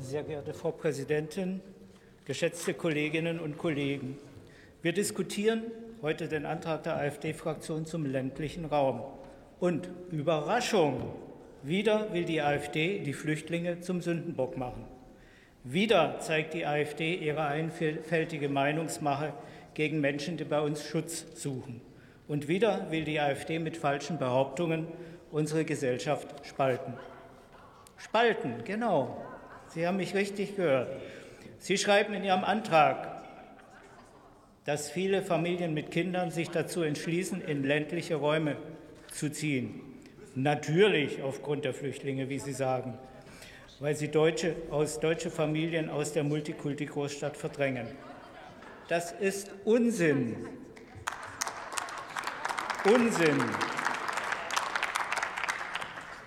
Sehr geehrte Frau Präsidentin, geschätzte Kolleginnen und Kollegen! Wir diskutieren heute den Antrag der AfD-Fraktion zum ländlichen Raum. Und Überraschung, wieder will die AfD die Flüchtlinge zum Sündenbock machen. Wieder zeigt die AfD ihre einfältige Meinungsmache gegen Menschen, die bei uns Schutz suchen. Und wieder will die AfD mit falschen Behauptungen unsere Gesellschaft spalten. Spalten, genau. Sie haben mich richtig gehört. Sie schreiben in Ihrem Antrag, dass viele Familien mit Kindern sich dazu entschließen, in ländliche Räume zu ziehen. Natürlich aufgrund der Flüchtlinge, wie Sie sagen, weil sie deutsche, aus deutsche Familien aus der Multikulti-Großstadt verdrängen. Das ist Unsinn. Unsinn.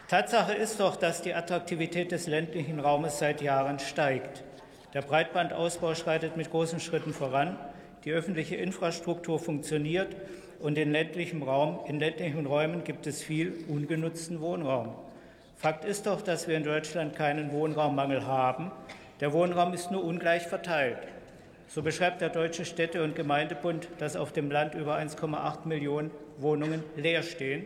Tatsache ist doch, dass die Attraktivität des ländlichen Raumes seit Jahren steigt. Der Breitbandausbau schreitet mit großen Schritten voran. Die öffentliche Infrastruktur funktioniert und in ländlichem Raum, in ländlichen Räumen gibt es viel ungenutzten Wohnraum. Fakt ist doch, dass wir in Deutschland keinen Wohnraummangel haben. Der Wohnraum ist nur ungleich verteilt. So beschreibt der Deutsche Städte- und Gemeindebund, dass auf dem Land über 1,8 Millionen Wohnungen leer stehen,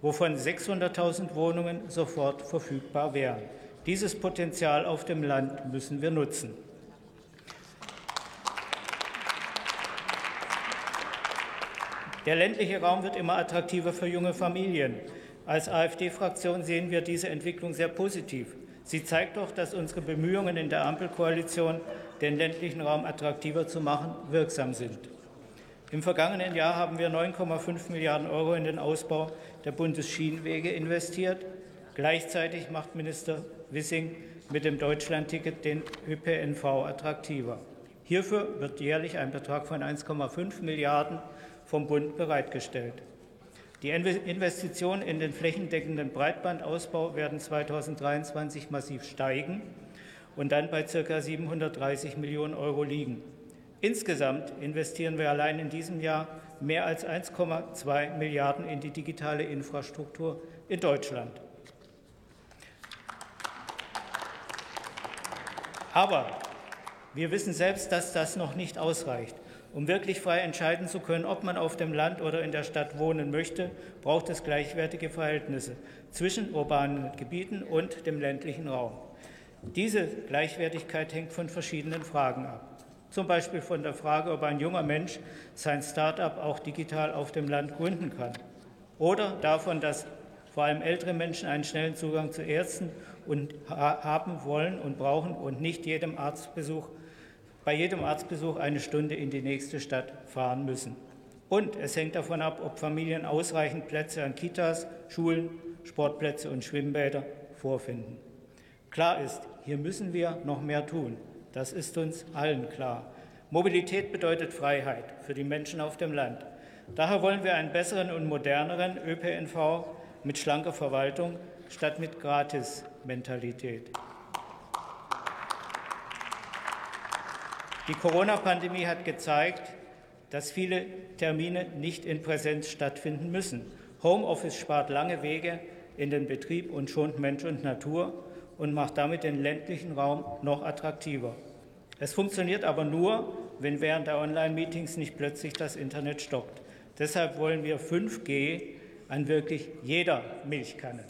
wovon 600.000 Wohnungen sofort verfügbar wären. Dieses Potenzial auf dem Land müssen wir nutzen. Der ländliche Raum wird immer attraktiver für junge Familien. Als AfD-Fraktion sehen wir diese Entwicklung sehr positiv. Sie zeigt doch, dass unsere Bemühungen in der Ampelkoalition, den ländlichen Raum attraktiver zu machen, wirksam sind. Im vergangenen Jahr haben wir 9,5 Milliarden Euro in den Ausbau der Bundesschienenwege investiert. Gleichzeitig macht Minister Wissing mit dem Deutschlandticket den ÖPNV attraktiver. Hierfür wird jährlich ein Betrag von 1,5 Milliarden vom Bund bereitgestellt. Die Investitionen in den flächendeckenden Breitbandausbau werden 2023 massiv steigen und dann bei ca. 730 Millionen Euro liegen. Insgesamt investieren wir allein in diesem Jahr mehr als 1,2 Milliarden in die digitale Infrastruktur in Deutschland. Aber wir wissen selbst, dass das noch nicht ausreicht. Um wirklich frei entscheiden zu können, ob man auf dem Land oder in der Stadt wohnen möchte, braucht es gleichwertige Verhältnisse zwischen urbanen Gebieten und dem ländlichen Raum. Diese Gleichwertigkeit hängt von verschiedenen Fragen ab. Zum Beispiel von der Frage, ob ein junger Mensch sein Start-up auch digital auf dem Land gründen kann. Oder davon, dass vor allem ältere Menschen einen schnellen Zugang zu Ärzten und haben wollen und brauchen und nicht jedem Arztbesuch bei jedem Arztbesuch eine Stunde in die nächste Stadt fahren müssen. Und es hängt davon ab, ob Familien ausreichend Plätze an Kitas, Schulen, Sportplätze und Schwimmbäder vorfinden. Klar ist, hier müssen wir noch mehr tun. Das ist uns allen klar. Mobilität bedeutet Freiheit für die Menschen auf dem Land. Daher wollen wir einen besseren und moderneren ÖPNV mit schlanker Verwaltung statt mit Gratis-Mentalität. Die Corona-Pandemie hat gezeigt, dass viele Termine nicht in Präsenz stattfinden müssen. Homeoffice spart lange Wege in den Betrieb und schont Mensch und Natur und macht damit den ländlichen Raum noch attraktiver. Es funktioniert aber nur, wenn während der Online-Meetings nicht plötzlich das Internet stockt. Deshalb wollen wir 5G an wirklich jeder Milchkanne.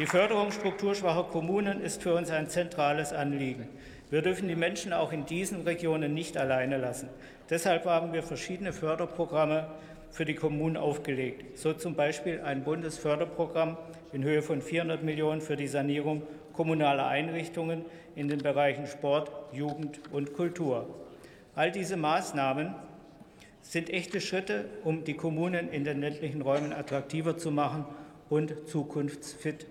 Die Förderung strukturschwacher Kommunen ist für uns ein zentrales Anliegen. Wir dürfen die Menschen auch in diesen Regionen nicht alleine lassen. Deshalb haben wir verschiedene Förderprogramme für die Kommunen aufgelegt. So zum Beispiel ein Bundesförderprogramm in Höhe von 400 Millionen für die Sanierung kommunaler Einrichtungen in den Bereichen Sport, Jugend und Kultur. All diese Maßnahmen sind echte Schritte, um die Kommunen in den ländlichen Räumen attraktiver zu machen und zukunftsfit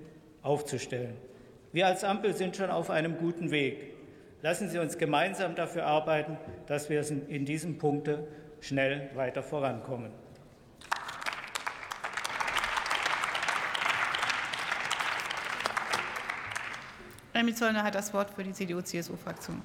aufzustellen. Wir als Ampel sind schon auf einem guten Weg. Lassen Sie uns gemeinsam dafür arbeiten, dass wir in diesem Punkt schnell weiter vorankommen. Emil Zollner hat das Wort für die CDU-CSU-Fraktion.